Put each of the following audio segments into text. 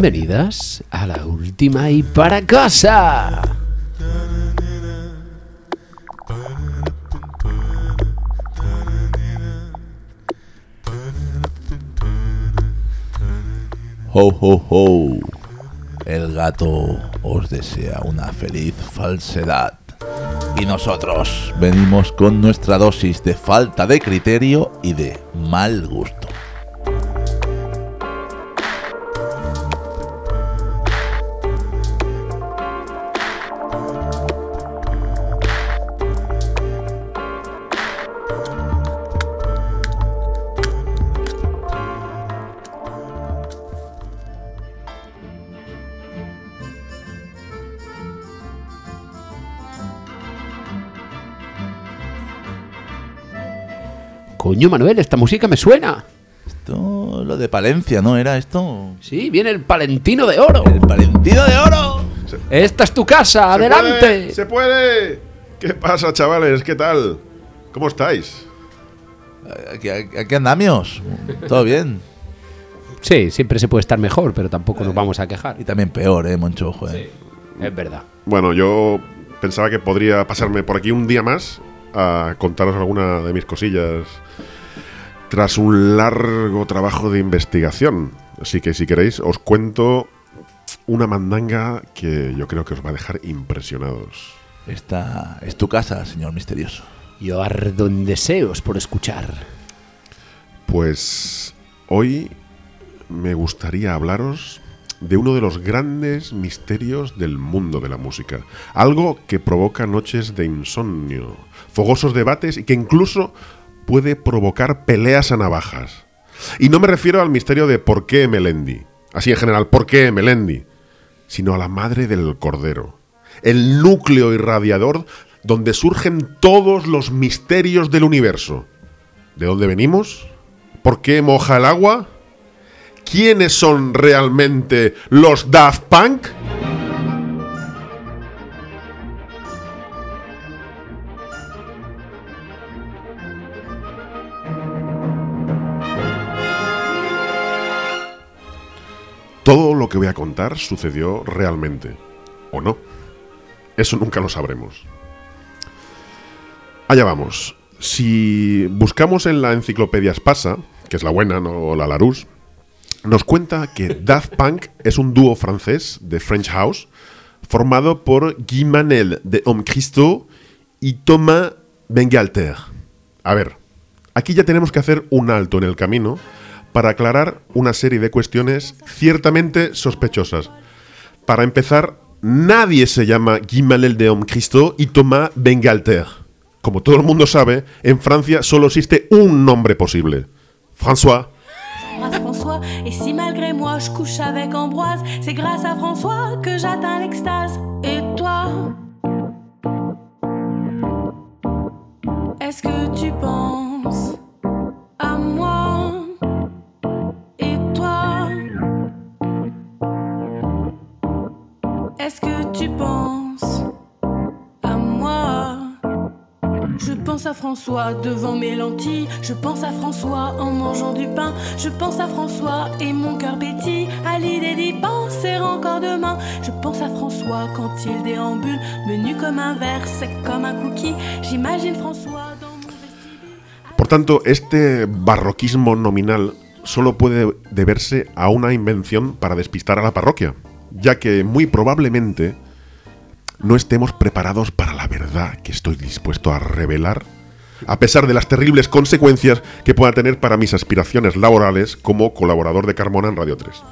Bienvenidas a la última y para casa. Ho, ho, ho. El gato os desea una feliz falsedad. Y nosotros venimos con nuestra dosis de falta de criterio y de mal gusto. Coño, Manuel, esta música me suena. Esto, lo de Palencia, ¿no era esto? Sí, viene el Palentino de Oro. El Valentino de Oro. Esta es tu casa, ¡Se adelante. puede! ¡Se puede! ¿Qué pasa, chavales? ¿Qué tal? ¿Cómo estáis? Aquí, aquí andamios. Todo bien. Sí, siempre se puede estar mejor, pero tampoco nos vamos a quejar. Y también peor, ¿eh, Moncho? Joder. Es verdad. Bueno, yo pensaba que podría pasarme por aquí un día más a contaros alguna de mis cosillas tras un largo trabajo de investigación. Así que si queréis, os cuento una mandanga que yo creo que os va a dejar impresionados. Esta es tu casa, señor misterioso. Yo ardo en deseos por escuchar. Pues hoy me gustaría hablaros de uno de los grandes misterios del mundo de la música. Algo que provoca noches de insomnio, fogosos debates y que incluso puede provocar peleas a navajas. Y no me refiero al misterio de por qué Melendi, así en general, por qué Melendi, sino a la madre del cordero, el núcleo irradiador donde surgen todos los misterios del universo. ¿De dónde venimos? ¿Por qué moja el agua? ¿Quiénes son realmente los Daft Punk? Todo lo que voy a contar sucedió realmente. ¿O no? Eso nunca lo sabremos. Allá vamos. Si buscamos en la enciclopedia Spasa, que es la buena, no la Larousse, nos cuenta que Daft Punk es un dúo francés de French House formado por Guy Manel de Homme Christo y Thomas Bengalter. A ver, aquí ya tenemos que hacer un alto en el camino para aclarar una serie de cuestiones ciertamente sospechosas. Para empezar, nadie se llama Guy Manel de Homme Christo y Thomas Bengalter. Como todo el mundo sabe, en Francia solo existe un nombre posible. François J'embrasse François, et si malgré moi je couche avec Ambroise, c'est grâce à François que j'atteins l'extase. Et toi? Est-ce que tu penses à moi? Et toi? Est-ce que tu penses Je pense à François devant mes lentilles. Je pense à François en mangeant du pain. Je pense à François et mon cœur pétille à l'idée d'y penser encore demain. Je pense à François quand il déambule, menu comme un verre, sec comme un cookie. J'imagine François dans mon vestibule. Por tanto, este barroquismo nominal solo puede deberse a una invención para despistar a la parroquia, ya que muy probablemente no estemos preparados para la verdad que estoy dispuesto a revelar, a pesar de las terribles consecuencias que pueda tener para mis aspiraciones laborales como colaborador de Carmona en Radio 3.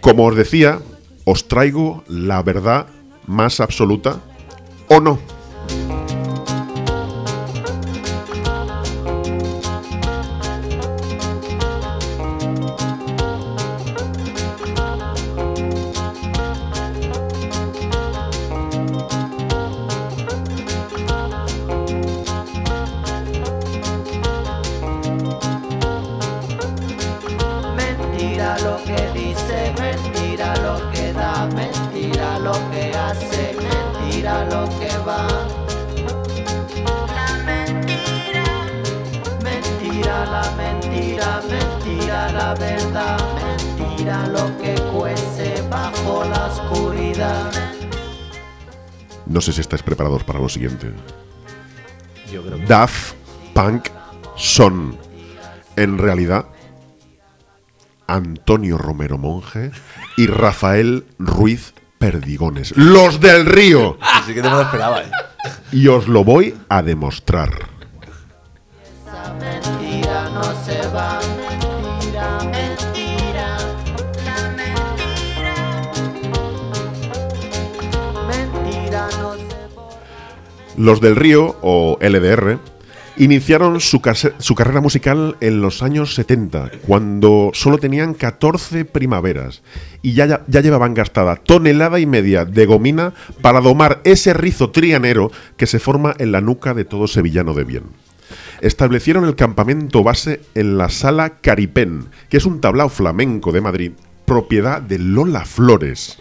Como os decía, os traigo la verdad más absoluta o no. Sé si estáis preparados para lo siguiente. Yo creo que Daft Punk son, en realidad, Antonio Romero Monje y Rafael Ruiz Perdigones. ¡Los del río! Así que no me lo esperaba, ¿eh? Y os lo voy a demostrar. Esa mentira no se va, Los del Río, o LDR, iniciaron su, carrera musical en los años 70, cuando solo tenían 14 primaveras y ya, ya, ya llevaban gastada tonelada y media de gomina para domar ese rizo trianero que se forma en la nuca de todo sevillano de bien. Establecieron el campamento base en la Sala Caripén, que es un tablao flamenco de Madrid, propiedad de Lola Flores.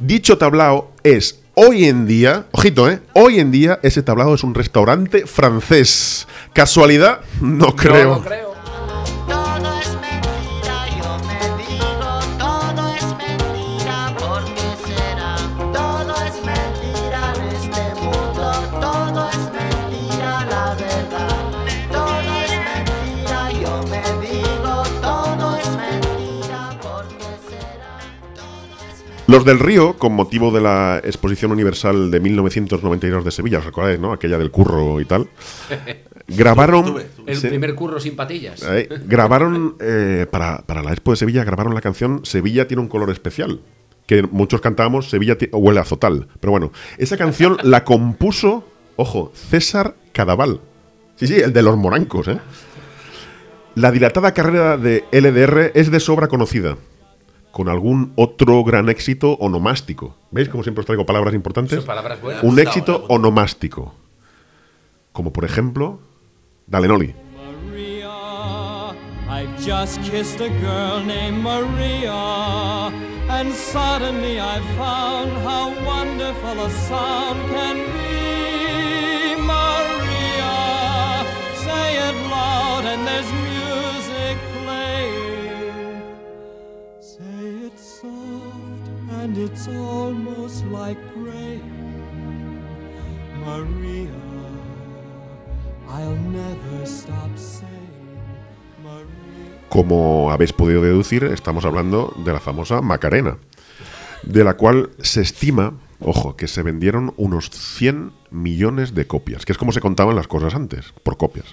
Dicho tablao es hoy en día, ojito, ¿eh? Hoy en día ese tablao es un restaurante francés. ¿Casualidad? No creo. No lo creo. Los del Río, con motivo de la Exposición Universal de 1992 de Sevilla, ¿os recordáis, no? Aquella del curro y tal. Grabaron. Tuve, El primer curro sin patillas. Eh, grabaron eh, para, para la Expo de Sevilla, grabaron la canción Sevilla tiene un color especial. Que muchos cantábamos Sevilla huele a Zotal. Pero bueno, esa canción la compuso, ojo, César Cadaval. Sí, sí, el de los morancos, ¿eh? La dilatada carrera de LDR es de sobra conocida, con algún otro gran éxito onomástico. ¿Veis cómo siempre os traigo palabras importantes? Son palabras buenas. Un gustado, éxito onomástico. Como por ejemplo, Dale Noli. Maria, I've just kissed a girl named Maria, and suddenly I found how wonderful a sound can Como habéis podido deducir, estamos hablando de la famosa Macarena, de la cual se estima, ojo, que se vendieron unos 100 millones de copias, que es como se contaban las cosas antes, por copias.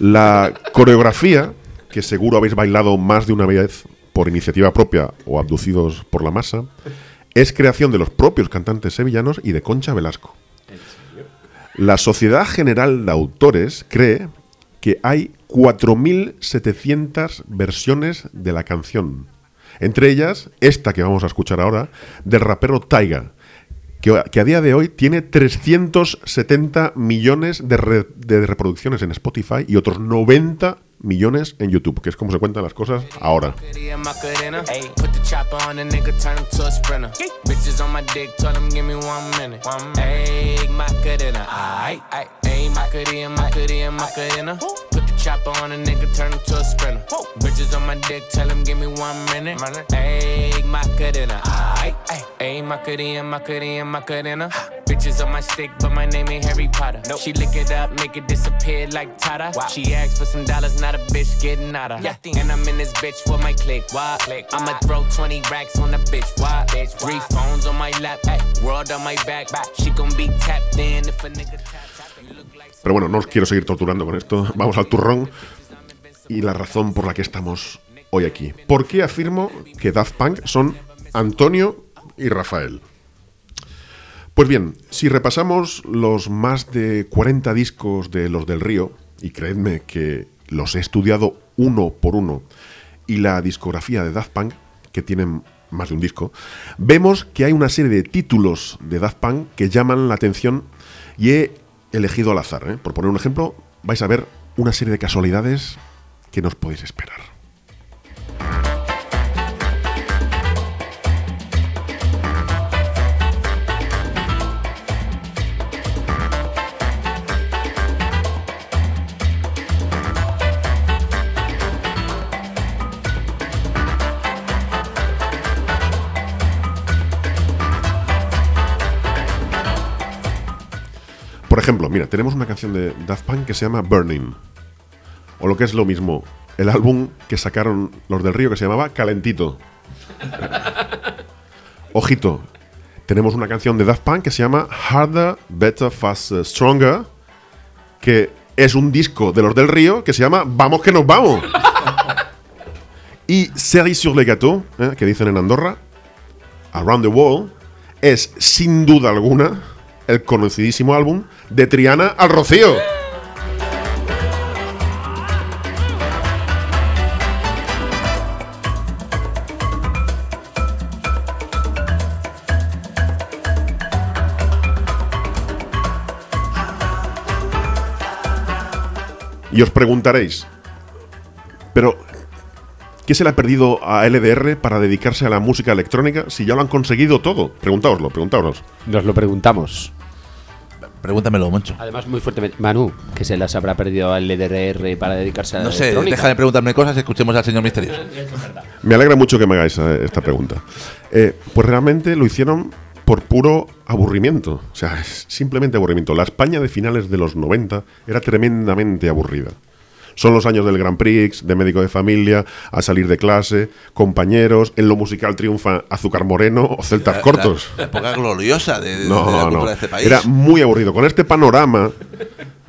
La coreografía, que seguro habéis bailado más de una vez por iniciativa propia o abducidos por la masa, es creación de los propios cantantes sevillanos y de Concha Velasco. La Sociedad General de Autores cree que hay 4.700 versiones de la canción. Entre ellas, esta que vamos a escuchar ahora, del rapero Taiga, que, que a día de hoy tiene 370 millones de, re- de reproducciones en Spotify y otros 90 millones en YouTube, que es como se cuentan las cosas ahora. Macarena, Macarena. Ayy, put the chopper on a nigga, turn him to a sprinter. Bitches on my dick, told him give me one minute. Ayy, Macarena. Aight, aight. Ayy, Macarena, Macarena, Macarena. Put the chopper on the nigga, turn him to a sprinter. Bitches on my dick, tell him give me one minute. Ayy, Macarena. Ayy, Macarena, Macarena, Macarena. Bitches on my stick, but my name ain't Harry Potter. Nope. She lick it up, make it disappear like Tata. She asked for some dollars, not a bitch getting out of. Yeah. And I'm in this bitch for my click. Why? click. I'ma throw 20 racks on the bitch. Why? Bitch. Three phones on my lap, ay, world on my back. She gon' be tapped in if a nigga tap. Pero bueno, no os quiero seguir torturando con esto. Vamos al turrón. Y la razón por la que estamos hoy aquí. ¿Por qué afirmo que Daft Punk son Antonio y Rafael? Pues bien, si repasamos los más de 40 discos de los del Río, y creedme que los he estudiado uno por uno, y la discografía de Daft Punk, que tienen más de un disco, vemos que hay una serie de títulos de Daft Punk que llaman la atención y he elegido al azar. ¿eh? Por poner un ejemplo, vais a ver una serie de casualidades que no os podéis esperar. Ejemplo, mira, tenemos una canción de Daft Punk que se llama Burning. O lo que es lo mismo, el álbum que sacaron los del Río que se llamaba Calentito. Ojito, tenemos una canción de Daft Punk que se llama Harder, Better, Faster, Stronger, que es un disco de los del Río que se llama Vamos que nos vamos. y Cerise sur le gâteau, ¿eh? que dicen en Andorra, Around the World, es sin duda alguna el conocidísimo álbum de Triana al Rocío. Y os preguntaréis, pero ¿qué se le ha perdido a LDR para dedicarse a la música electrónica si ya lo han conseguido todo? Preguntaoslo, preguntaoslo. Nos lo preguntamos. Pregúntamelo, Moncho. Además, muy fuertemente. Manu, que se las habrá perdido al LDR para dedicarse a la No sé, electrónica. deja de preguntarme cosas, escuchemos al señor misterioso. Me alegra mucho que me hagáis eh, esta pregunta. Eh, pues realmente lo hicieron por puro aburrimiento. O sea, es simplemente aburrimiento. La España de finales de los 90 era tremendamente aburrida. Son los años del Grand Prix, de médico de familia, a salir de clase, compañeros, en lo musical triunfa Azúcar Moreno o Celtas Cortos. La, la época gloriosa de, de- de la cultura no. de este país. Era muy aburrido. Con este panorama,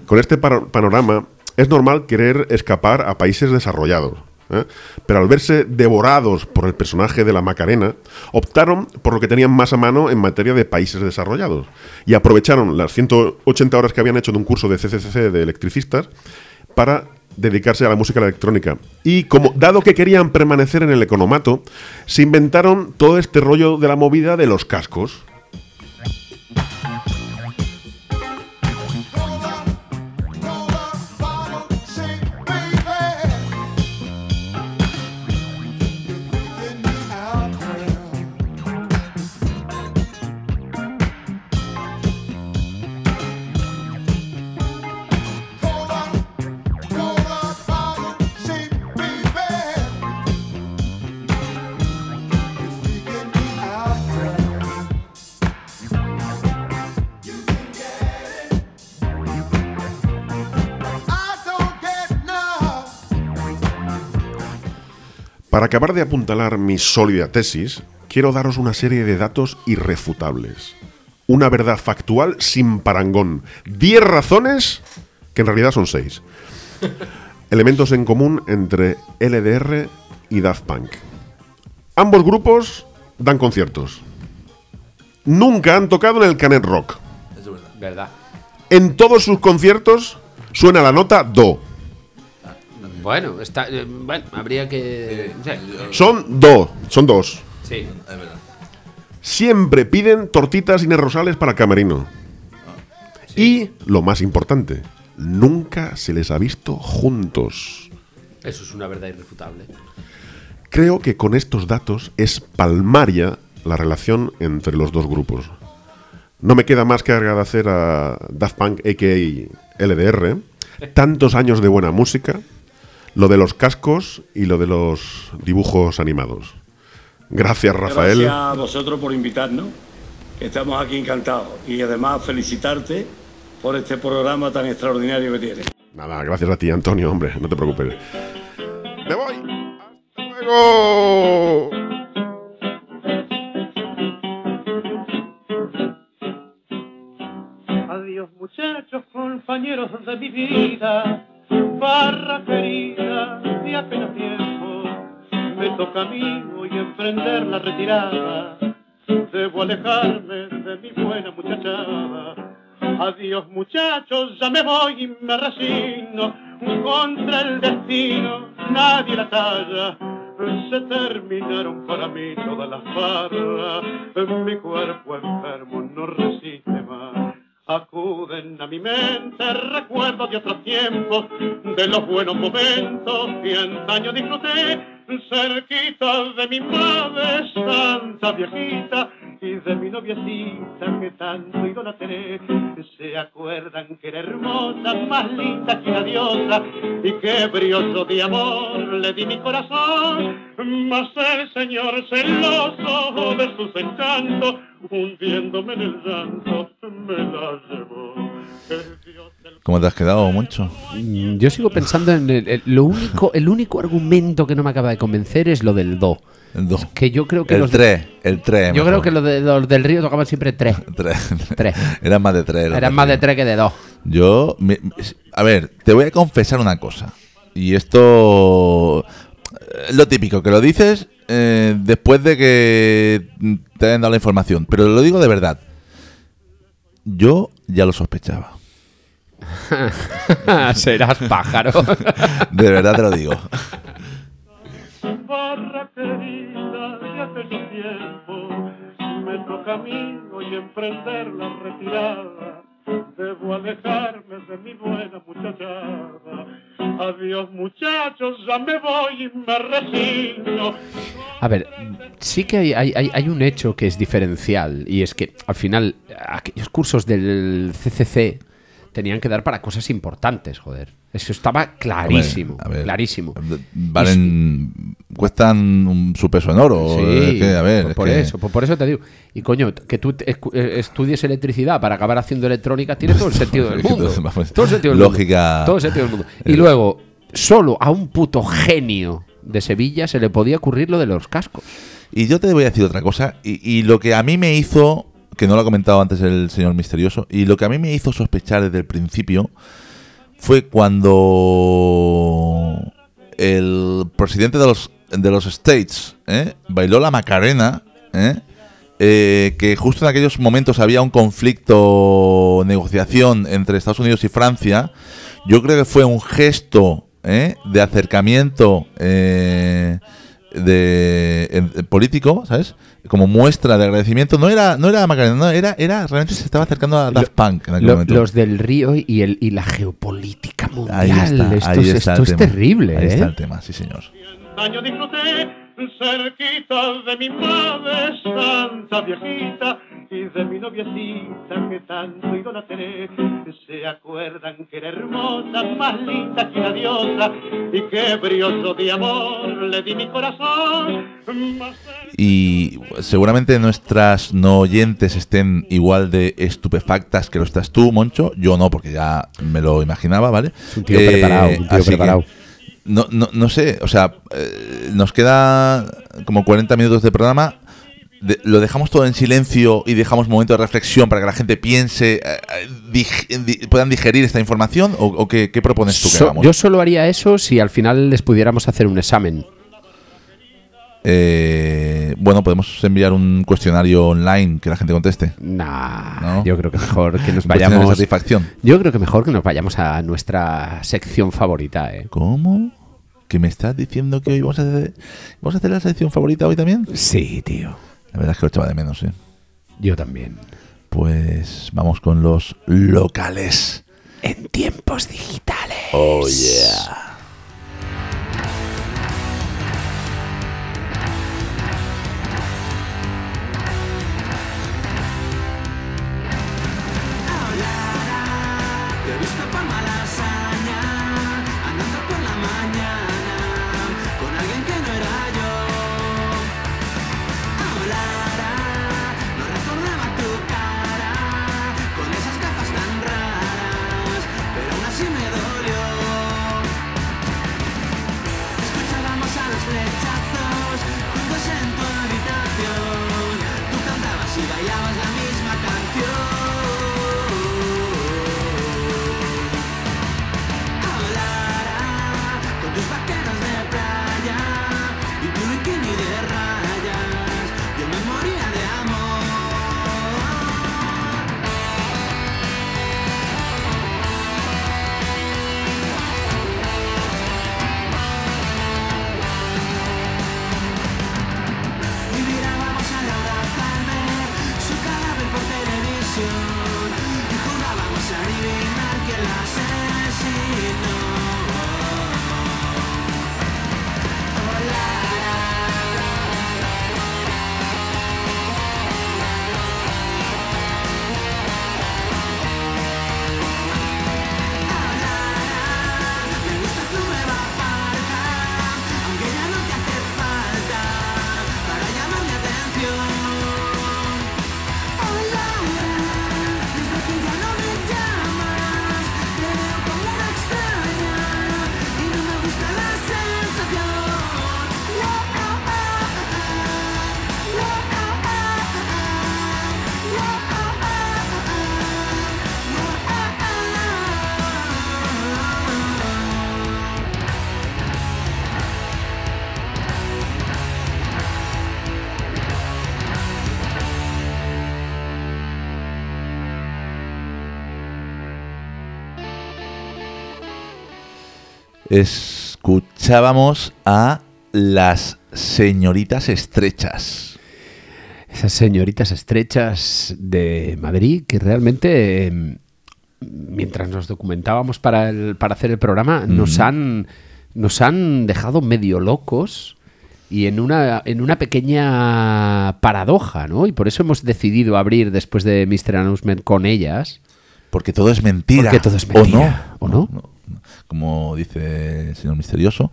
con este panorama, es normal querer escapar a países desarrollados. ¿eh? Pero al verse devorados por el personaje de la Macarena, optaron por lo que tenían más a mano en materia de países desarrollados. Y aprovecharon las 180 horas que habían hecho de un curso de CCCC de electricistas para dedicarse a la música electrónica. Y como dado que querían permanecer en el economato, se inventaron todo este rollo de la movida de los cascos. Acabar de apuntalar mi sólida tesis, quiero daros una serie de datos irrefutables. Una verdad factual sin parangón. 10 razones, que en realidad son 6. Elementos en común entre LDR y Daft Punk. Ambos grupos dan conciertos. Nunca han tocado en el Canet Rock. ¿Verdad? En todos sus conciertos suena la nota Do. Bueno, está, eh, bueno, habría que. sí. Son do, son dos. Sí. Es verdad. Siempre piden tortitas y rosales para camerino. Y, lo más importante, nunca se les ha visto juntos. Eso es una verdad irrefutable. Creo que con estos datos es palmaria la relación entre los dos grupos. No me queda más que agradecer a Daft Punk, a.k.a. LDR, tantos años de buena música, lo de los cascos y lo de los dibujos animados. Gracias, Rafael. Gracias a vosotros por invitarnos, que estamos aquí encantados. Y además felicitarte por este programa tan extraordinario que tienes. Nada, gracias a ti, Antonio, hombre, no te preocupes. ¡Me voy! ¡Hasta luego! Adiós muchachos, compañeros de mi vida, barra querida, de apenas tiempo, me toca a mí hoy emprender la retirada, debo alejarme de mi buena muchachada. Adiós muchachos, ya me voy y me resigno, contra el destino nadie la talla. Se terminaron para mí todas las farras, mi cuerpo enfermo no resiste más. Acuden a mi mente recuerdos de otros tiempos, de los buenos momentos que antaño disfruté, cerquita de mi madre santa viejita y de mi noviecita que tanto idolatré. Se acuerdan que era hermosa, más linda que una diosa, y que brioso de amor le di mi corazón, mas el señor celoso de sus encantos, hundiéndome en el llanto, me la llevó. ¿Cómo te has quedado, Moncho? Mm, Yo sigo pensando en el, el- lo único, el único argumento que no me acaba de convencer es lo del do. El do. Que yo creo que El los 3, el 3. Yo creo que los, de, los del río tocaban siempre tres. Tres. Eran más de 3. Eran más de tres que de dos. Yo, me- a ver, te voy a confesar una cosa. Y esto es lo típico, que lo dices eh, después de que te hayan dado la información. Pero lo digo de verdad. Yo ya lo sospechaba. Serás pájaro. De verdad te lo digo. Mí hoy emprender la retirada. Debo alejarme de mi buena muchachada. Adiós muchachos, ya me voy y me resigno. A ver, sí que hay, hay- hay- hay un hecho que es diferencial y es que al final aquellos cursos del CCC tenían que dar para cosas importantes, joder. Eso estaba clarísimo, A ver, a ver, clarísimo. Valen. Cuestan un, su peso en oro. Sí, es que, a ver, por, es por que- eso, por, por eso te digo. Y coño, que tú eh, estudies electricidad para acabar haciendo electrónica tiene todo el sentido del mundo. Todo el sentido del lógica- mundo. Todo el sentido del mundo. Y luego, solo a un puto genio de Sevilla se le podía ocurrir lo de los cascos. Y yo te voy a decir otra cosa. Y, y lo que a mí me hizo, que no lo ha comentado antes el señor misterioso, y lo que a mí me hizo sospechar desde el principio fue cuando el presidente de los, de los States ¿eh? bailó la Macarena, ¿eh? Eh, que justo en aquellos momentos había un conflicto, negociación entre Estados Unidos y Francia. Yo creo que fue un gesto de acercamiento de, en político, ¿sabes? Como muestra de agradecimiento. No era, no era Macarena, no, era, era realmente se estaba acercando a Daft Punk en aquel Lo- momento. los del río y, el, y la geopolítica mundial. Ahí está, esto ahí es, está esto el es tema. terrible, Ahí ¿eh? está el tema, sí señor. Año disfruté cerquita de mi madre santa viejita y de mi noviecita que tanto idolatré. Se acuerdan que era hermosa, más linda que una diosa y qué brioso de amor le di mi corazón. Y seguramente nuestras no oyentes estén igual de estupefactas que lo estás tú, Moncho. Yo no, porque ya me lo imaginaba, ¿vale? Es un tío preparado, un tío así que preparado. No, no, no sé, o sea, eh, nos queda como 40 minutos de programa. De- lo dejamos todo en silencio y dejamos momento de reflexión para que la gente piense, eh, eh, dig- di- puedan digerir esta información o, o qué, qué propones tú que So- hagamos? yo solo haría eso si al final les pudiéramos hacer un examen. Eh, bueno, podemos enviar un cuestionario online que la gente conteste. Nah, ¿No? yo creo que mejor que nos de vayamos. satisfacción. Yo creo que mejor que nos vayamos a nuestra sección favorita, ¿eh? ¿Cómo? ¿Que me estás diciendo que hoy vamos a hacer, vamos a hacer la sección favorita hoy también? Sí, tío. La verdad es que lo echaba de menos, ¿eh? Yo también. Pues vamos con los locales. En tiempos digitales. Oh, yeah. Escuchábamos a las señoritas estrechas. Esas señoritas estrechas de Madrid que realmente, eh, mientras nos documentábamos para, el- para hacer el programa, nos, han, nos han dejado medio locos y en una, en una pequeña paradoja, ¿no? Y por eso hemos decidido abrir después de Mr. Announcement con ellas. Porque todo es mentira. Porque todo es ¿O no? ¿o no? no. Como dice el señor misterioso,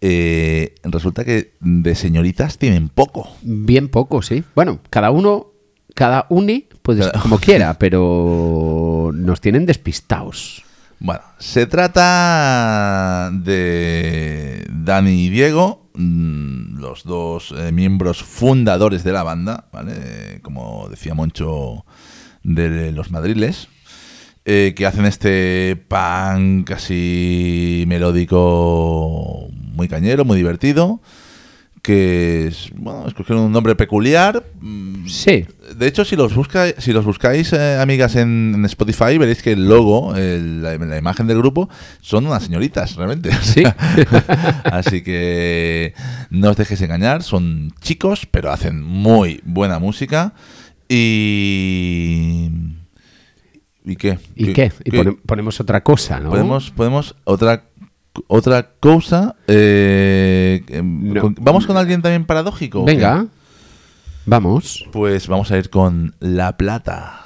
eh, resulta que de señoritas tienen poco. Bien poco, sí. Bueno, cada uno, cada uni, pues Cada- como quiera, pero nos tienen despistados. Bueno, se trata de Dani y Diego, mm, los dos eh, miembros fundadores de la banda, ¿vale? Eh, Como decía Moncho de los madriles, eh, que hacen este punk casi melódico muy cañero, muy divertido, que es, bueno, escogieron un nombre peculiar. mm, Sí. de hecho, si los, busca, si los buscáis, eh, amigas, en, en Spotify, veréis que el logo, el- la, la imagen del grupo, son unas señoritas, realmente. Sí. Así que no os dejéis engañar, son chicos, pero hacen muy buena música. Y. ¿Y qué? ¿Y qué? Y pone- ponemos otra cosa, ¿no? Podemos, podemos otra otra cosa. eh, em, No. ¿Vamos con alguien también paradójico? Venga, vamos. Pues vamos a ir con La Plata.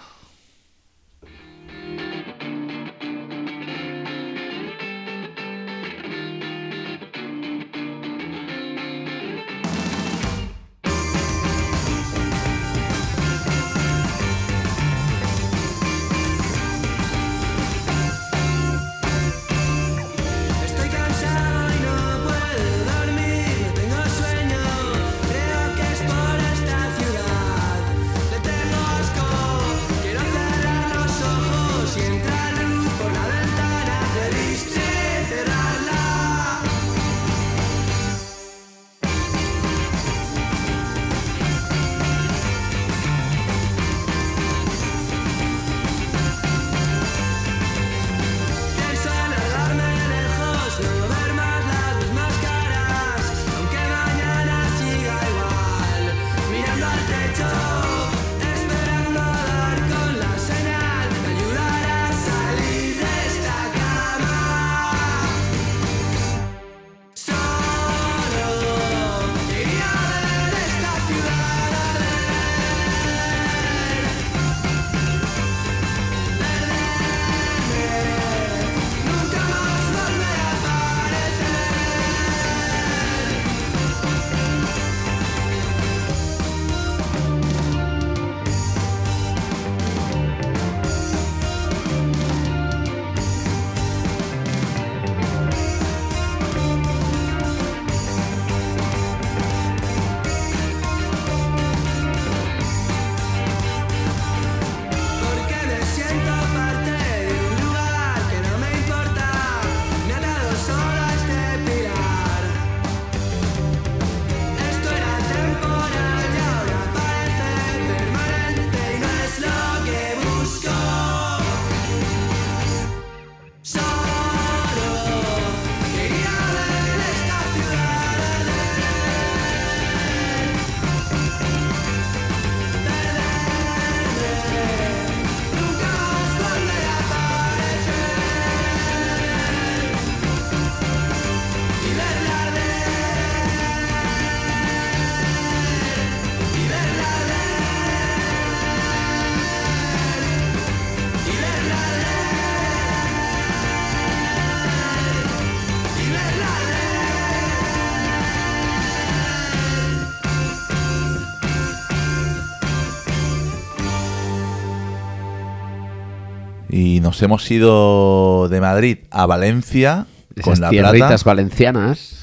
Nos hemos ido de Madrid a Valencia Esas con La Plata. valencianas.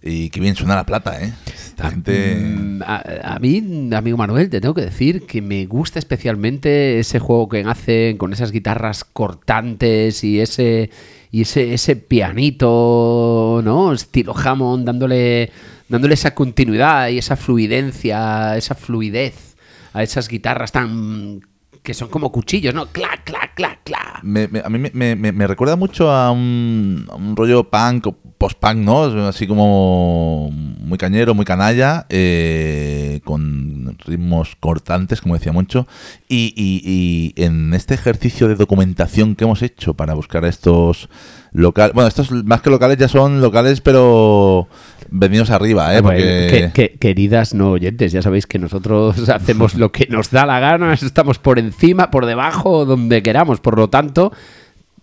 Y qué bien suena La Plata, ¿eh? Esta gente... Mm, A, a mí, amigo Manuel, te tengo que decir que me gusta especialmente ese juego que hacen con esas guitarras cortantes y ese y ese, ese pianito, ¿no? Estilo Hammond, dándole, dándole esa continuidad y esa fluidencia, esa fluidez a esas guitarras tan que son como cuchillos, ¿no? Clac, clac, clac, clac. me- me- a mí me, recuerda mucho a un, a rollo punk post-punk, ¿no? Así como muy cañero, muy canalla, eh, con ritmos cortantes, como decía Moncho. Y, y- en este ejercicio de documentación que hemos hecho para buscar estos bueno, estos más que locales ya son locales, pero venidos arriba, ¿eh? Bueno, Porque... que- que- queridas no oyentes, ya sabéis que nosotros hacemos lo que nos da la gana, estamos por encima, por debajo, donde queramos. Por lo tanto,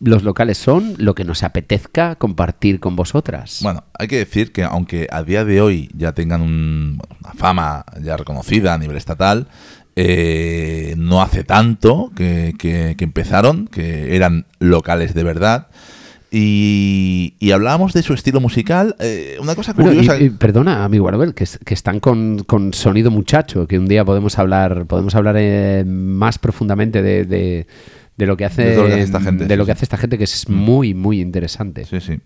los locales son lo que nos apetezca compartir con vosotras. Bueno, hay que decir que aunque a día de hoy ya tengan un- una fama ya reconocida a nivel estatal, eh, no hace tanto que, que- que empezaron, que eran locales de verdad. Y, y hablábamos de su estilo musical. eh, una cosa Bueno, y- curiosa. y perdona, amigo Arbel, que, que están con, con sonido muchacho, que un día podemos hablar, podemos hablar eh, más profundamente de, de- de lo que hace, De todo lo que hace esta gente, de sí, lo que hace esta gente, que es muy, muy interesante. Sí, sí.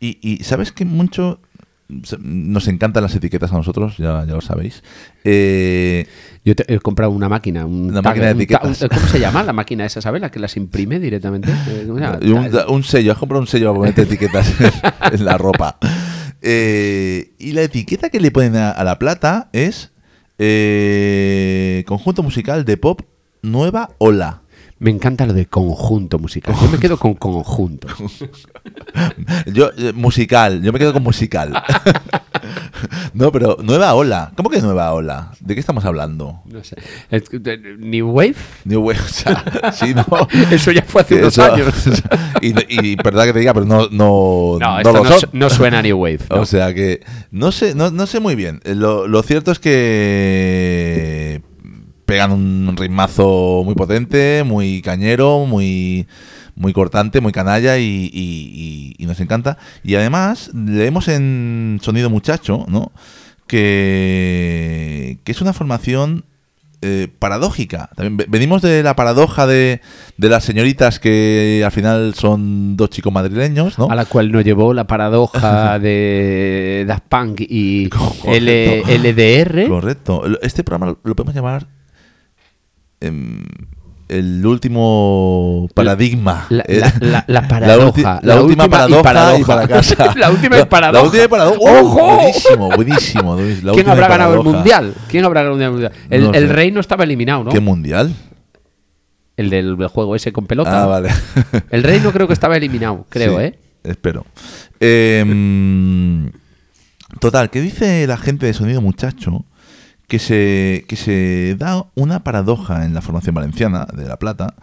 Y, sabes que mucho nos encantan las etiquetas a nosotros, ya, ya lo sabéis. Eh, Yo te- he comprado una máquina, un Una máquina de etiquetas. un- ¿Cómo se llama la máquina esa, sabes? La que las imprime directamente. Eh, un, un sello, has comprado un sello para ponerte etiquetas en la ropa. Eh, y la etiqueta que le ponen a, a la plata es eh, conjunto musical de pop Nueva Ola. Me encanta lo de conjunto musical. Yo me quedo con conjunto. Yo, eh, musical, yo me quedo con musical. no, pero Nueva Ola. ¿Cómo que Nueva Ola? ¿De qué estamos hablando? No sé. New Wave. New Wave, o sea, sí, ¿no? Eso ya fue hace unos Eso- años. y, y verdad que te diga, pero no, no, No, no esto lo no, son. no suena a New Wave. O sea que no sé, no, no sé muy bien. Eh, Lo, lo cierto es que pegan un ritmazo muy potente, muy cañero, muy, muy cortante, muy canalla y, y- y- y nos encanta. Y además leemos en Sonido Muchacho, ¿no? Que, que es una formación eh, paradójica. También ve- venimos de la paradoja de, de las señoritas que al final son dos chicos madrileños, ¿no? A la cual nos llevó la paradoja de Daft Punk y L- LDR. Correcto. Este programa lo podemos llamar em, el último paradigma. La- la- la- la ulti- paradoja. La, La última y paradoja, paradoja. y para casa. La última y paradoja. La última y paradoja. ¡Ojo! Buenísimo, buenísimo. ¿Quién habrá ganado el paradoja. mundial? ¿Quién habrá ganado el mundial? El, No el sé. rey no estaba eliminado, ¿no? ¿Qué mundial? El del, juego ese con pelota. Ah, vale. El rey no creo que estaba eliminado, creo, Sí, ¿eh? Espero. Em, total, ¿qué dice la gente de Sonido Muchacho? Que se, que se da una paradoja en la formación valenciana de La Plata,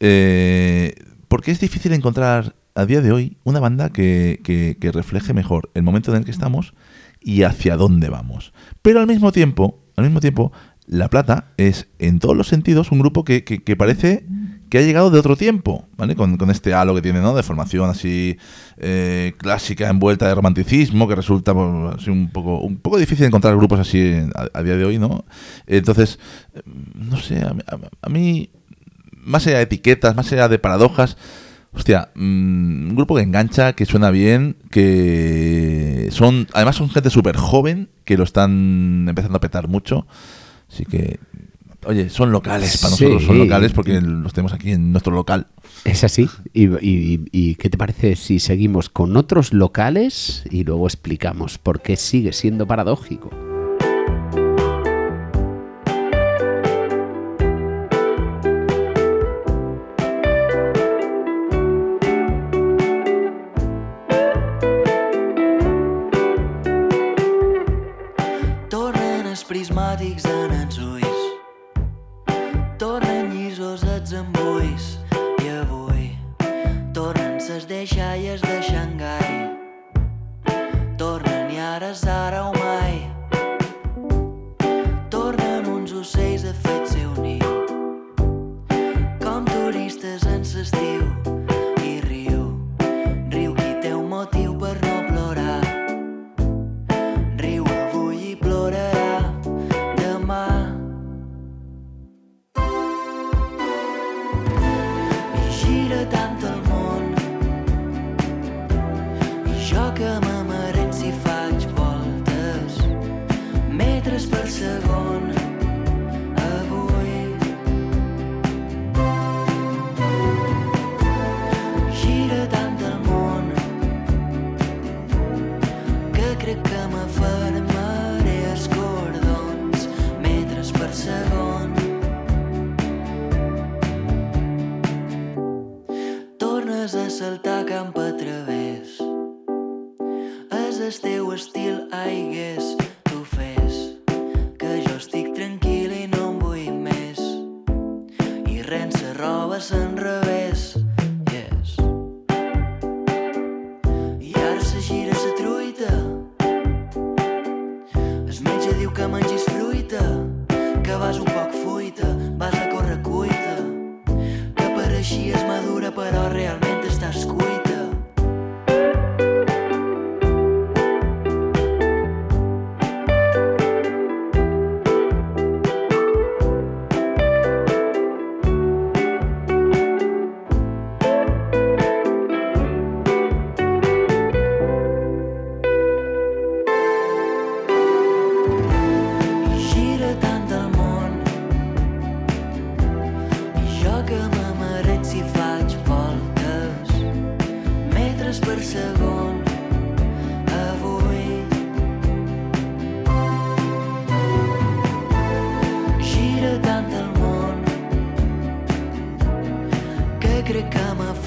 eh, porque es difícil encontrar a día de hoy una banda que, que- que refleje mejor el momento en el que estamos y hacia dónde vamos. Pero al mismo tiempo, al mismo tiempo, La Plata es en todos los sentidos un grupo que, que- que parece que ha llegado de otro tiempo, ¿vale? Con, con este halo que tiene, ¿no? De formación así eh, clásica, envuelta de romanticismo, que resulta pues, así un poco un poco difícil encontrar grupos así a, día de hoy, ¿no? Entonces, no sé, a, a- a mí, más allá de etiquetas, más allá de paradojas, hostia, mm, un grupo que engancha, que suena bien, que son, además son gente súper joven, que lo están empezando a petar mucho, así que... Oye, son locales para nosotros, son locales porque los tenemos aquí en nuestro local. Es así. Y, y- y qué te parece si seguimos con otros locales y luego explicamos por qué sigue siendo paradójico?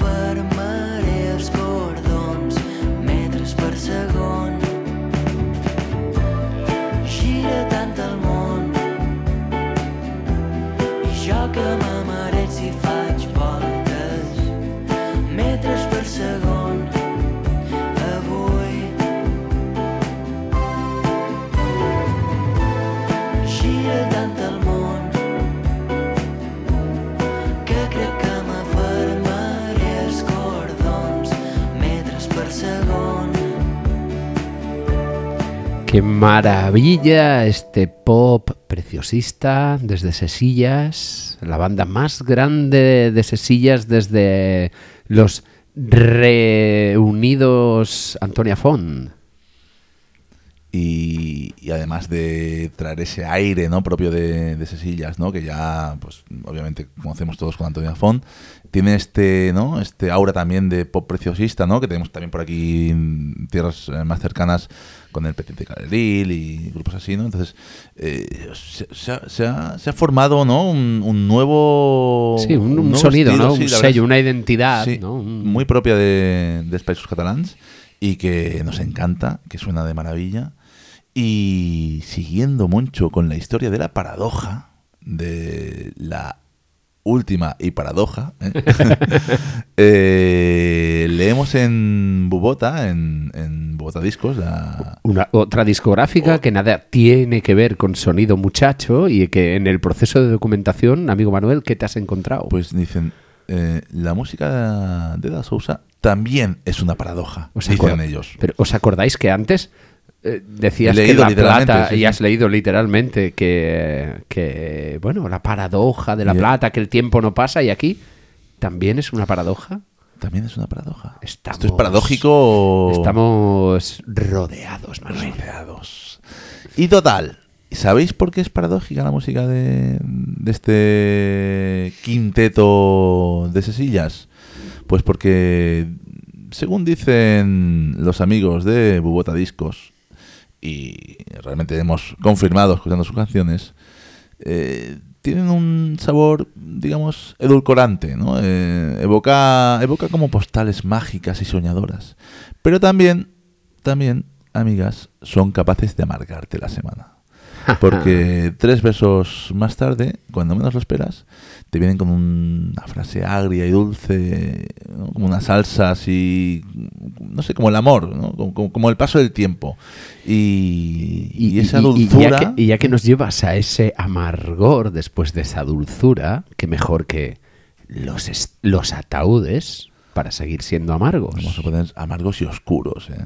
but a mother. Qué maravilla este pop preciosista desde Sesillas, la banda más grande de Sesillas desde los reunidos Antonia Font. Y, y además de traer ese aire no propio de, de Sesillas, ¿no? que ya pues obviamente conocemos todos con Antonio Font, tiene este no este aura también de pop preciosista, ¿no? que tenemos también por aquí en tierras eh, más cercanas con el Petit de Caleril y grupos así, ¿no? Entonces eh, se, se ha, se ha- se ha formado, ¿no? Un, un nuevo Sí, un, un nuevo sonido, estilo, ¿no? sí, un sello, una identidad, Sí, ¿no? Muy propia de, de Països Catalans y que nos encanta, que suena de maravilla. Y siguiendo mucho con la historia de la paradoja, de la última y paradoja, ¿eh? Eh, leemos en Bubota, en, en Bubota Discos, la, Una, otra discográfica que nada tiene que ver con sonido muchacho y que en el proceso de documentación, amigo Manuel, ¿qué te has encontrado? pues dicen, eh, la música de Da Sousa también es una paradoja, ¿Os dicen ellos. Pero ¿os acordáis que antes eh, decías que la plata, sí, y has leído literalmente que, que, bueno, la paradoja de la plata, que el tiempo no pasa y aquí también es una paradoja? También es una paradoja. Estamos, Esto es paradójico. Estamos rodeados, Manuel. rodeados. Y total, ¿sabéis por qué es paradójica la música de, de este quinteto de sesillas? Pues porque, según dicen los amigos de Bubota Discos, y realmente hemos confirmado escuchando sus canciones, eh, tienen un sabor, digamos, edulcorante, ¿no? Eh, evoca, evoca como postales mágicas y soñadoras. Pero también, también, amigas, son capaces de amargarte la semana. Porque tres versos más tarde, cuando menos lo esperas, te vienen con una frase agria y dulce, ¿no? como una salsa así, no sé, como el amor, ¿no? como, el paso del tiempo. Y, y esa y- y dulzura... ya que, y ya que nos llevas a ese amargor después de esa dulzura, que mejor que los, los ataúdes para seguir siendo amargos. Vamos a poner amargos y oscuros, ¿eh?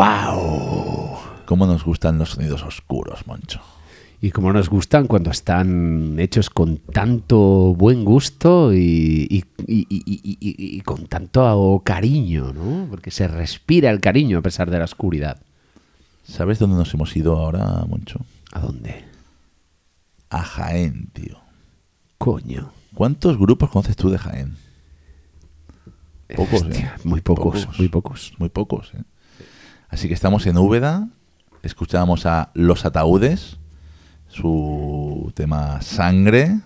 ¡Wow! ¿Cómo nos gustan los sonidos oscuros, Moncho? Y como nos gustan cuando están hechos con tanto buen gusto y, con tanto cariño, ¿no? Porque se respira el cariño a pesar de la oscuridad. ¿Sabes dónde nos hemos ido ahora, Moncho? ¿A dónde? A Jaén, tío. Coño. ¿Cuántos grupos conoces tú de Jaén? Pocos, Hostia, ¿eh? muy pocos, muy pocos. Muy pocos, ¿eh? Así que estamos en Úbeda, escuchamos a Los Ataúdes, su tema Sangre,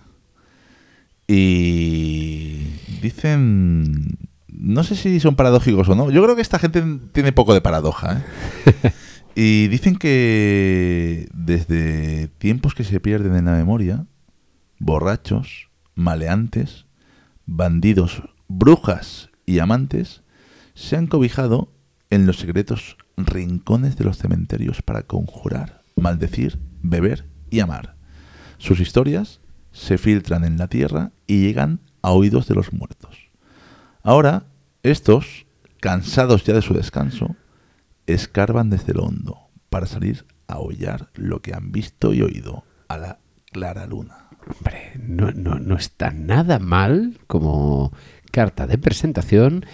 y dicen, no sé si son paradójicos o no, yo creo que esta gente tiene poco de paradoja, ¿eh? y dicen que desde tiempos que se pierden en la memoria, borrachos, maleantes, bandidos, brujas y amantes se han cobijado en los secretos rincones de los cementerios para conjurar, maldecir, beber y amar. Sus historias se filtran en la tierra y llegan a oídos de los muertos. Ahora, estos, cansados ya de su descanso, escarban desde lo hondo para salir a hollar lo que han visto y oído a la clara luna. Hombre, no, no, no está nada mal como carta de presentación,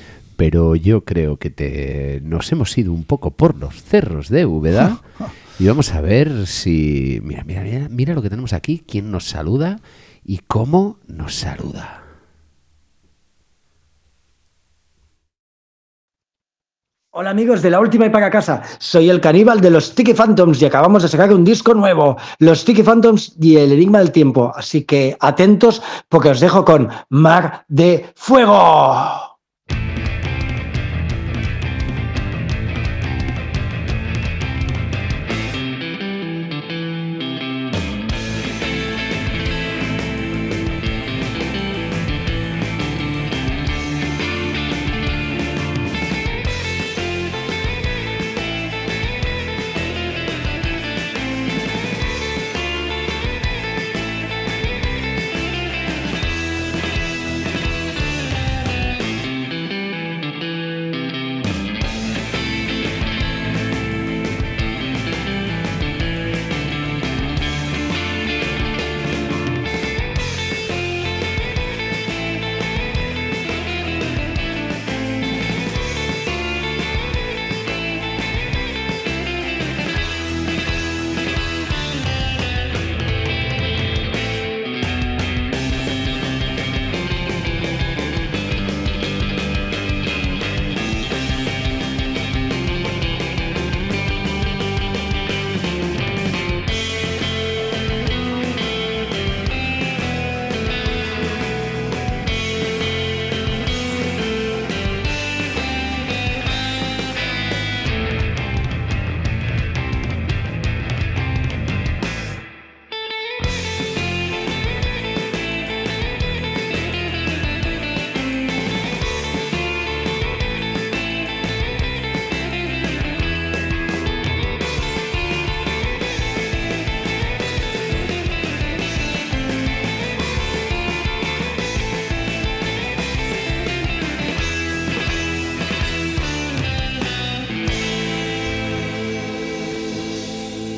pero yo creo que te, nos hemos ido un poco por los cerros de Úbeda y vamos a ver si... Mira, mira, mira, mira lo que tenemos aquí, quién nos saluda y cómo nos saluda. Hola amigos de la última y para casa, soy el caníbal de los Sticky Phantoms y acabamos de sacar un disco nuevo, los Sticky Phantoms y el Enigma del Tiempo, así que atentos porque os dejo con Mar de Fuego.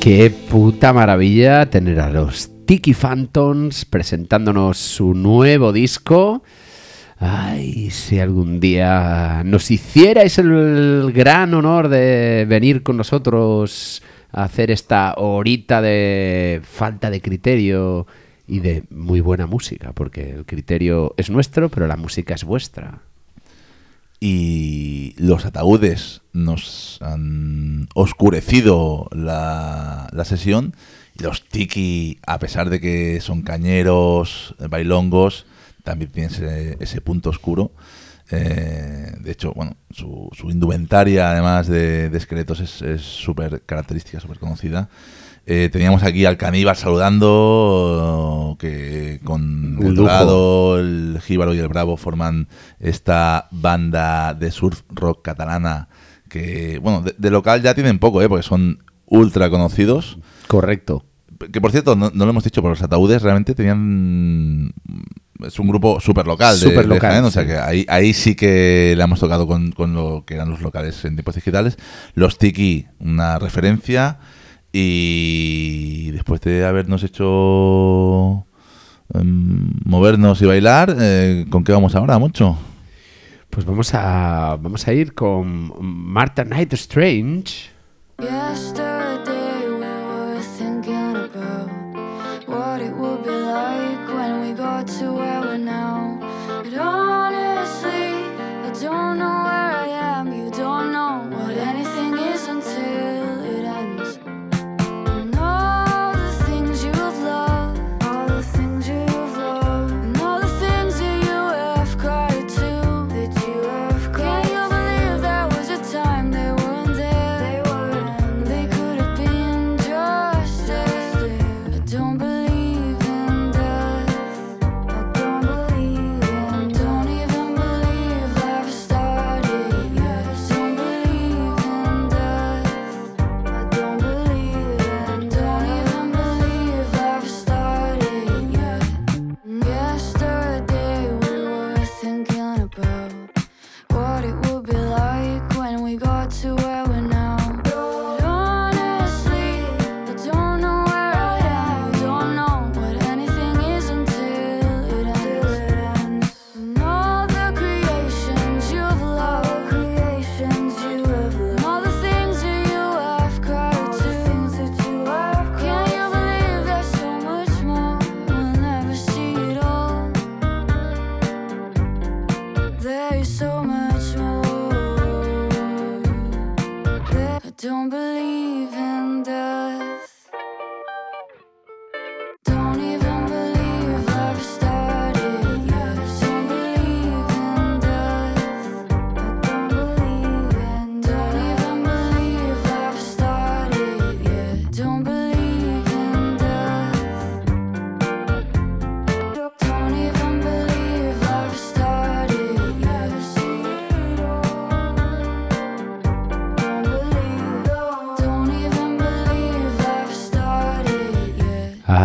Qué puta maravilla tener a los Tiki Phantoms presentándonos su nuevo disco. Ay, si algún día nos hicierais el gran honor de venir con nosotros a hacer esta horita de falta de criterio y de muy buena música, porque el criterio es nuestro, pero la música es vuestra. Y los ataúdes nos han oscurecido la, la sesión los tiki, a pesar de que son cañeros, bailongos, también tienen ese, punto oscuro. Eh, de hecho, bueno, su, su indumentaria, además de, esqueletos, es- es súper característica, súper conocida. Eh, teníamos aquí al caníbal saludando, que con el. Dorado, el Jíbaro y el Bravo forman esta banda de surf rock catalana que, bueno, de, de local ya tienen poco, ¿eh? porque son ultra conocidos. Correcto. Que por cierto, no, no lo hemos dicho, pero los ataúdes realmente tenían es un grupo súper local de, Súper de local, Jaén, o sea sí. que ahí, ahí sí que le hemos tocado con, con lo que eran los locales en tiempos digitales. Los Tiki, una referencia. Y después de habernos hecho em, movernos y bailar, eh, ¿con qué vamos ahora, mucho? Pues vamos a, vamos a ir con Martha Knight Strange. Yesterday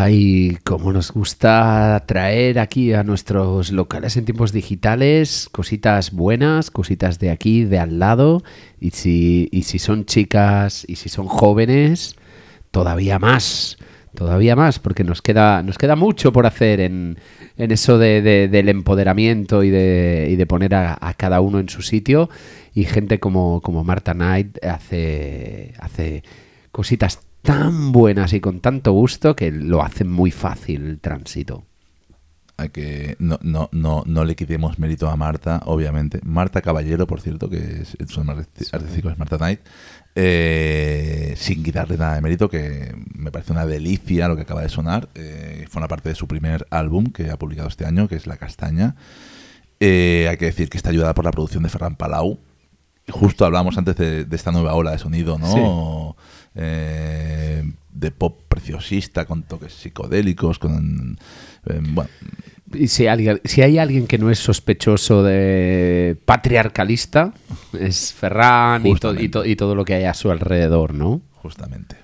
Ay, cómo nos gusta traer aquí a nuestros locales en tiempos digitales cositas buenas, cositas de aquí, de al lado. Y si, y si son chicas y si son jóvenes, todavía más. Todavía más, porque nos queda, nos queda mucho por hacer en, en eso de- de- del empoderamiento y de, y de poner a, cada uno en su sitio. Y gente como, como Marta Knight hace, hace cositas tan buenas y con tanto gusto que lo hacen muy fácil el tránsito. Hay que no, no, no, no le quitemos mérito a Marta, obviamente. Marta Caballero, por cierto, que es, su nombre artístico es Marta Knight. Eh, sin quitarle nada de mérito, que me parece una delicia lo que acaba de sonar. Eh, forma parte de su primer álbum que ha publicado este año, que es La Castaña. Eh, hay que decir que está ayudada por la producción de Ferran Palau. Justo hablamos antes de, de esta nueva ola de sonido, ¿no? Eh, de pop preciosista, con toques psicodélicos, con... eh, bueno, Y si, alguien, si hay alguien que no es sospechoso de patriarcalista, es Ferran y, to- y to- y todo lo que hay a su alrededor, ¿no? Justamente.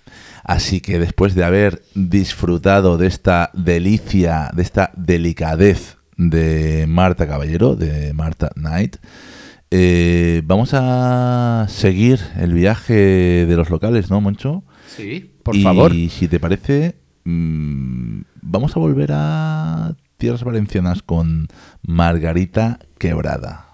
Así que después de haber disfrutado de esta delicia, de esta delicadez de Marta Caballero, de Marta Knight, eh, vamos a seguir el viaje de los locales, ¿no, Moncho? Sí, por y favor. Y si te parece, mm, vamos a volver a tierras valencianas con Margarita Quebrada.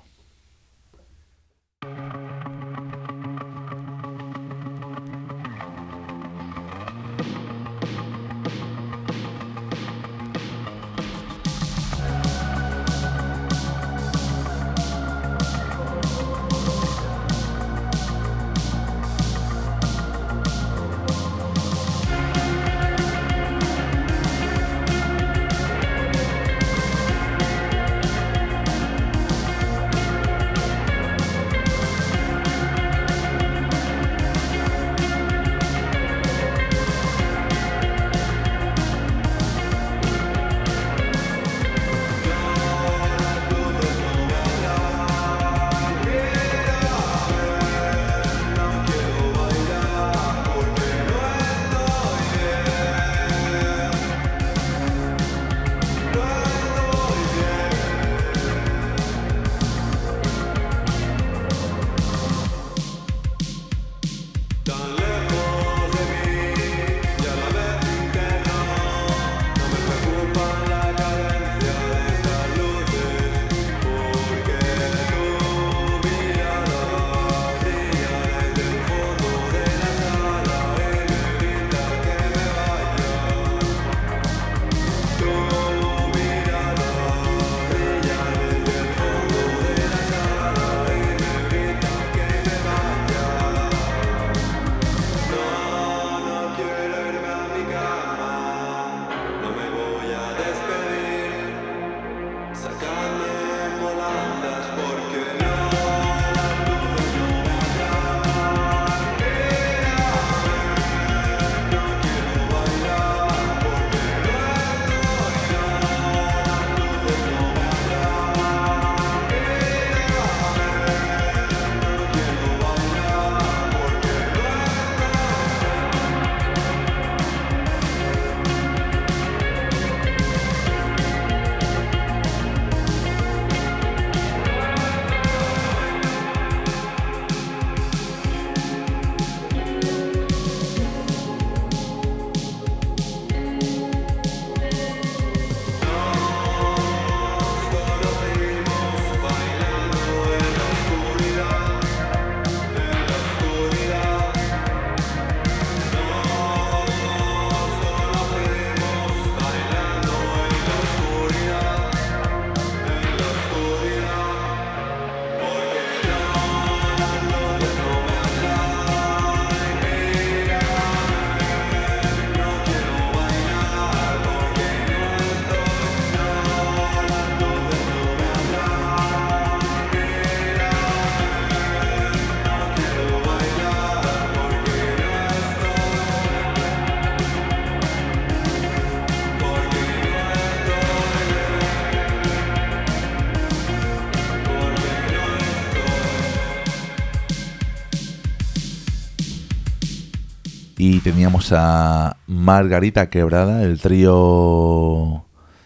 Teníamos a Margarita Quebrada, el trío.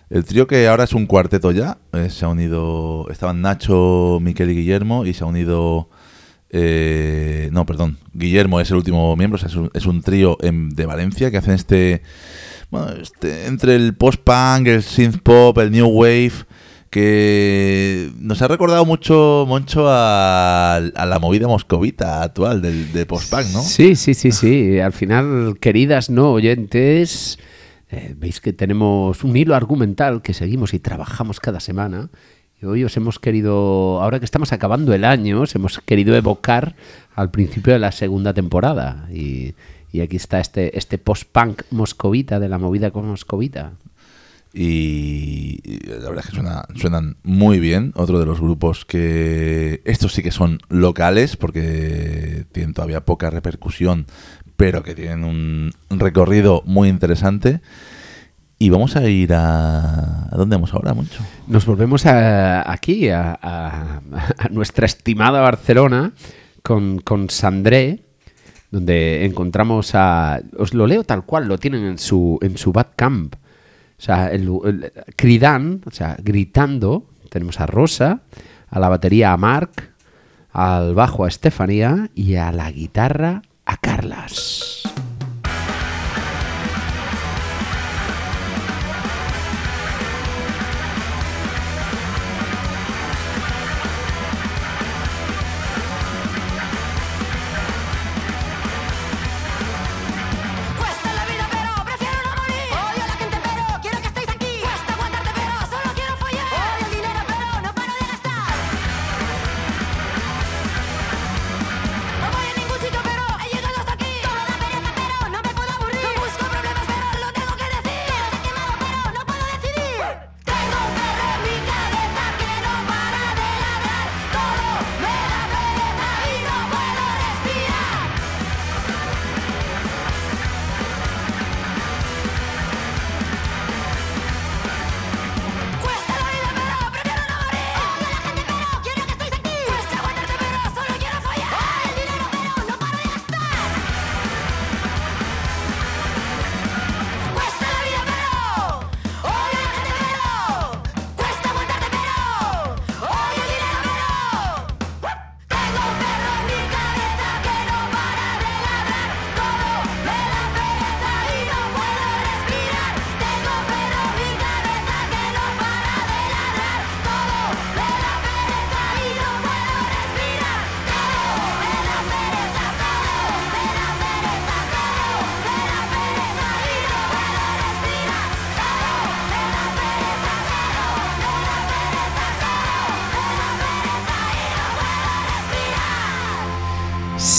El trío que ahora es un cuarteto ya. eh, se ha unido. Estaban Nacho, Miquel y Guillermo. Y se ha unido. eh, no, perdón. Guillermo es el último miembro. o sea, es, un, es un trío de Valencia que hacen este. Bueno, este, entre el post-punk, el synth-pop, el new wave. Que nos ha recordado mucho, Moncho, a, la movida moscovita actual del de post-punk, ¿no? Sí, sí, sí, sí. Al final, queridas no oyentes, eh, veis que tenemos un hilo argumental que seguimos y trabajamos cada semana. Y hoy os hemos querido, ahora que estamos acabando el año, os hemos querido evocar al principio de la segunda temporada. Y, y aquí está este, este post-punk moscovita de la movida con moscovita. Y la verdad es que suena- suenan muy bien. Otro de los grupos que estos sí que son locales porque tienen todavía poca repercusión, pero que tienen un recorrido muy interesante. Y vamos a ir a... ¿A dónde vamos ahora, mucho? Nos volvemos a- aquí, a nuestra estimada Barcelona, con, con Sandré, donde encontramos a... Os lo leo tal cual, lo tienen en su, en su Badcamp. Sea, el, o sea, gritando, tenemos a Rosa, a la batería a Marc, al bajo a Estefanía y a la guitarra a Carlas.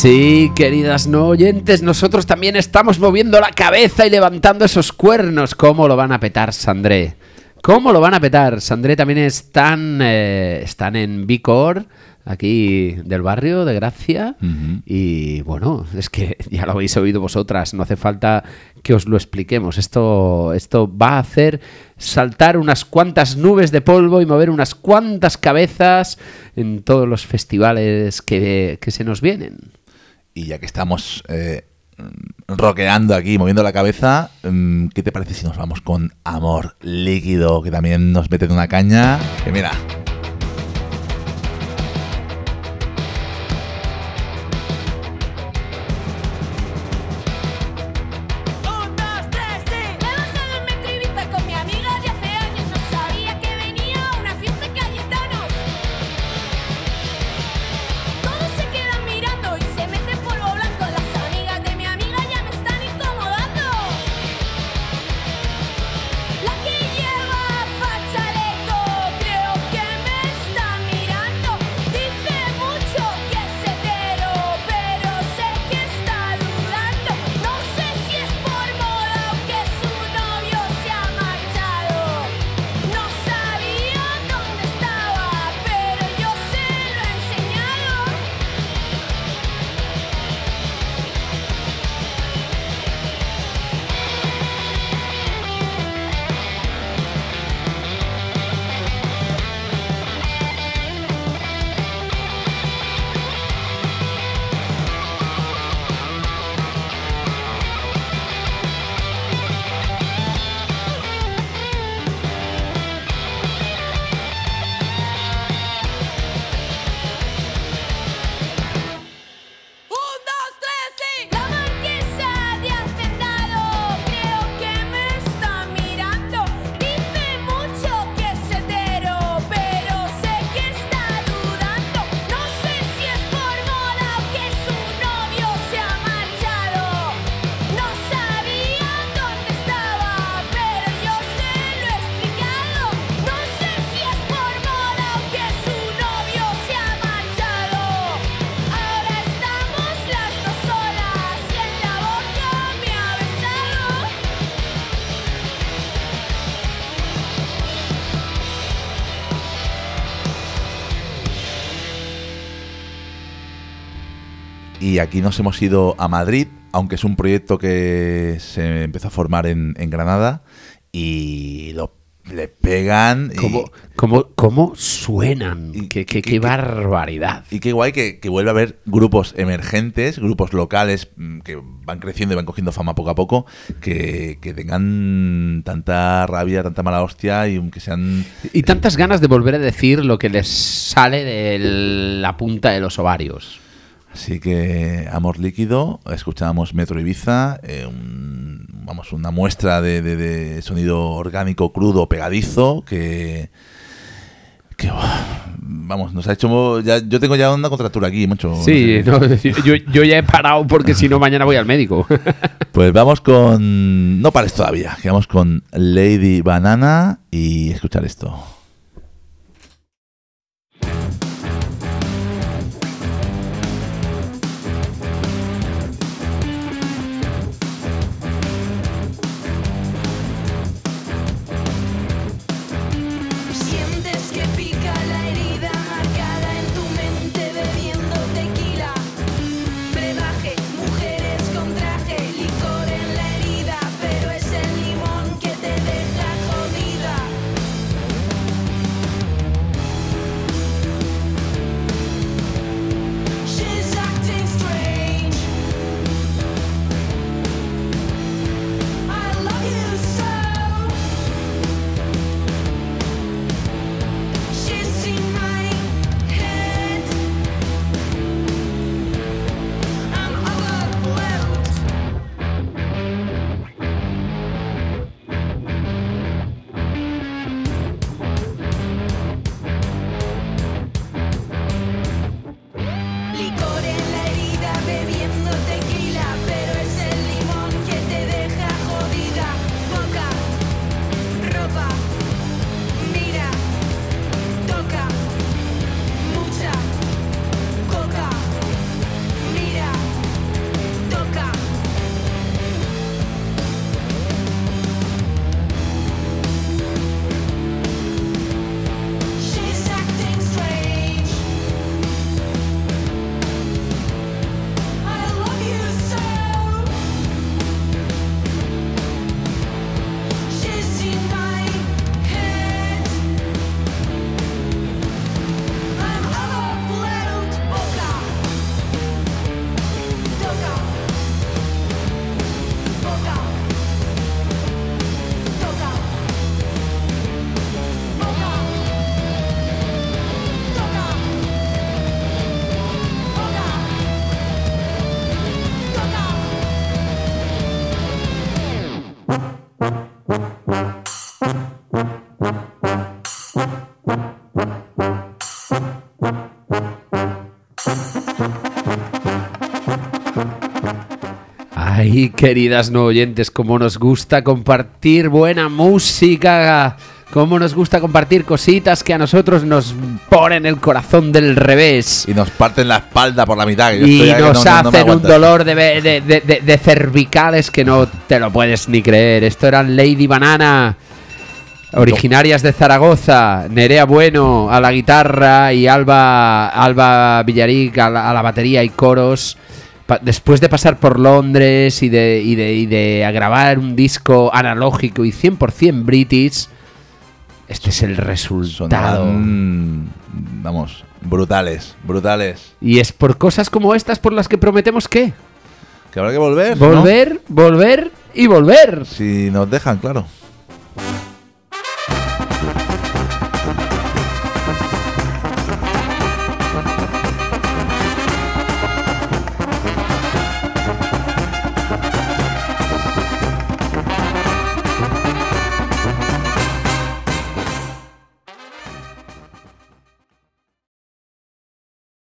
Sí, queridas no oyentes, nosotros también estamos moviendo la cabeza y levantando esos cuernos. ¿Cómo lo van a petar, Sandré? ¿Cómo lo van a petar? Sandré también están, eh, están en Vicor, aquí del barrio de Gracia. Y bueno, es que ya lo habéis oído vosotras, no hace falta que os lo expliquemos. Esto, esto va a hacer saltar unas cuantas nubes de polvo y mover unas cuantas cabezas en todos los festivales que, que se nos vienen. Y ya que estamos eh, rockeando aquí, moviendo la cabeza, mm, ¿qué te parece si nos vamos con Amor Líquido, que también nos mete de una caña? Que mira, y aquí nos hemos ido a Madrid, aunque es un proyecto que se empezó a formar en, en Granada y lo, le pegan. y- ¿Cómo, cómo, cómo suenan? qué, qué- qué barbaridad. Y qué guay que, que vuelve a haber grupos emergentes, grupos locales mm, que van creciendo y van cogiendo fama poco a poco, que, que tengan tanta rabia, tanta mala hostia y que sean... Y tantas ganas de volver a decir lo que les sale de la punta de los ovarios. Así que Amor Líquido, escuchábamos Metro Ibiza, eh, un- vamos, una muestra de, de- de sonido orgánico, crudo, pegadizo, que... que, vamos, nos ha hecho... Ya, yo tengo ya una contractura aquí, mucho. Sí, no, yo, yo ya he parado porque si no mañana voy al médico. Pues vamos con... No pares todavía, que vamos con Lady Banana y escuchar esto. Ay, queridas no oyentes, cómo nos gusta compartir buena música. Cómo nos gusta compartir cositas que a nosotros nos ponen el corazón del revés. Y nos parten la espalda por la mitad. que yo Y estoy nos no- no- no hacen un dolor de, de- de- de- cervicales que no te lo puedes ni creer. Esto eran Lady Banana, originarias de Zaragoza, Nerea Bueno a la guitarra y Alba, Alba Villaric a la, a la batería y coros. Después de pasar por Londres y de, y de, y de grabar un disco analógico y 100% british, este es el resultado. Sonaban, vamos, brutales, brutales. Y es por cosas como estas por las que prometemos que... Que habrá que volver. ¿no? Volver, volver y volver. Si nos dejan, claro.